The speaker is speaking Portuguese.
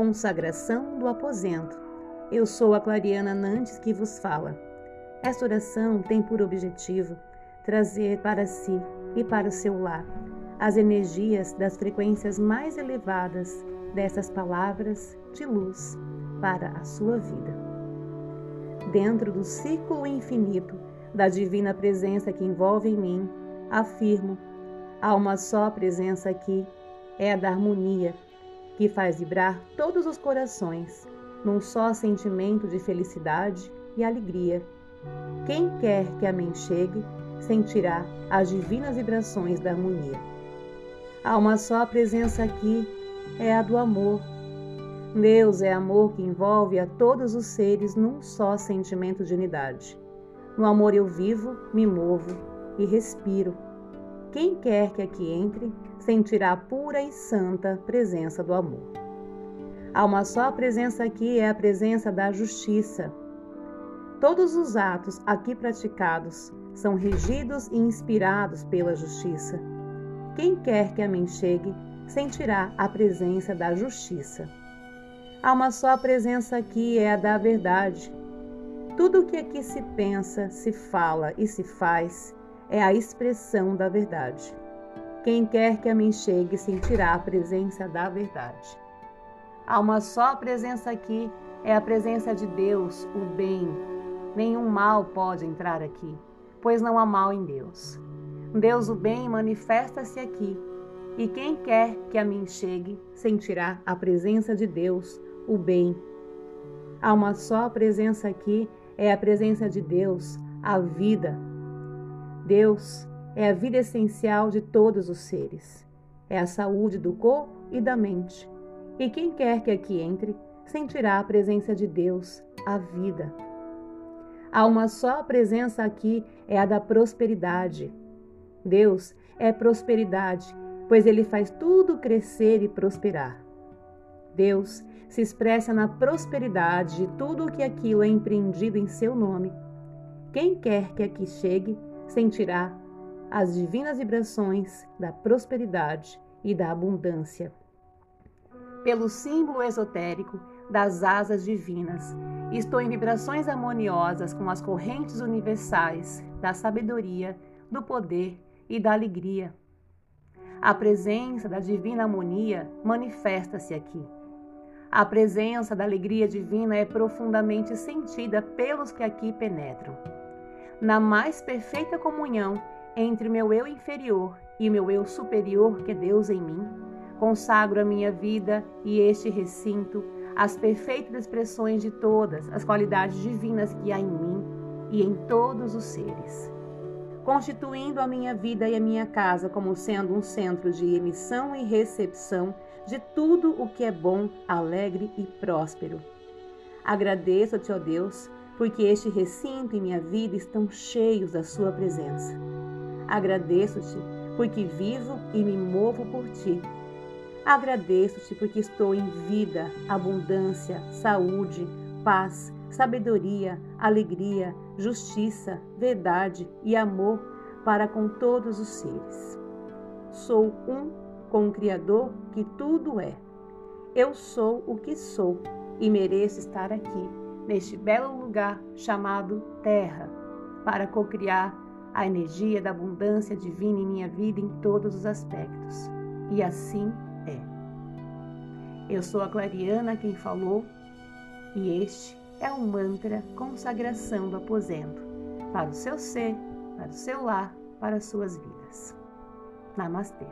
consagração do aposento. Eu sou a Clariana Nantes que vos fala. Esta oração tem por objetivo trazer para si e para o seu lar as energias das frequências mais elevadas dessas palavras de luz para a sua vida. Dentro do círculo infinito da divina presença que envolve em mim, afirmo: há uma só presença aqui, é a da harmonia, que faz vibrar todos os corações num só sentimento de felicidade e alegria. Quem quer que a mim chegue, sentirá as divinas vibrações da harmonia. Há uma só presença aqui, é a do amor. Deus é amor que envolve a todos os seres num só sentimento de unidade. No amor eu vivo, me movo e respiro. Quem quer que aqui entre, sentirá a pura e santa presença do amor. Há uma só presença aqui, é a presença da justiça. Todos os atos aqui praticados são regidos e inspirados pela justiça. Quem quer que a mim chegue, sentirá a presença da justiça. Há uma só presença aqui, é a da verdade. Tudo o que aqui se pensa, se fala e se faz é a expressão da verdade. Quem quer que a mim chegue sentirá a presença da verdade. Há uma só presença aqui, é a presença de Deus, o bem. Nenhum mal pode entrar aqui, pois não há mal em Deus. Deus, o bem, manifesta-se aqui, e quem quer que a mim chegue sentirá a presença de Deus, o bem. Há uma só presença aqui, é a presença de Deus, a vida. Deus é a vida essencial de todos os seres. É a saúde do corpo e da mente. E quem quer que aqui entre, sentirá a presença de Deus, a vida. Há uma só presença aqui, é a da prosperidade. Deus é prosperidade, pois ele faz tudo crescer e prosperar. Deus se expressa na prosperidade de tudo o que aquilo é empreendido em seu nome. Quem quer que aqui chegue, sentirá as divinas vibrações da prosperidade e da abundância. Pelo símbolo esotérico das asas divinas, estou em vibrações harmoniosas com as correntes universais da sabedoria, do poder e da alegria. A presença da divina harmonia manifesta-se aqui. A presença da alegria divina é profundamente sentida pelos que aqui penetram. Na mais perfeita comunhão entre meu eu inferior e meu eu superior, que é Deus em mim, consagro a minha vida e este recinto às perfeitas expressões de todas as qualidades divinas que há em mim e em todos os seres constituindo a minha vida e a minha casa como sendo um centro de emissão e recepção de tudo o que é bom, alegre e próspero. Agradeço-te, ó Deus, porque este recinto e minha vida estão cheios da Sua presença. Agradeço-te porque vivo e me movo por ti. Agradeço-te porque estou em vida, abundância, saúde, paz, sabedoria, alegria, justiça, verdade e amor para com todos os seres. Sou um com o Criador que tudo é. Eu sou o que sou e mereço estar aqui, neste belo lugar chamado Terra, para cocriar a energia da abundância divina em minha vida em todos os aspectos. E assim é. Eu sou a Clariana quem falou, e este é um mantra consagração do aposento para o seu ser, para o seu lar, para as suas vidas. Namastê.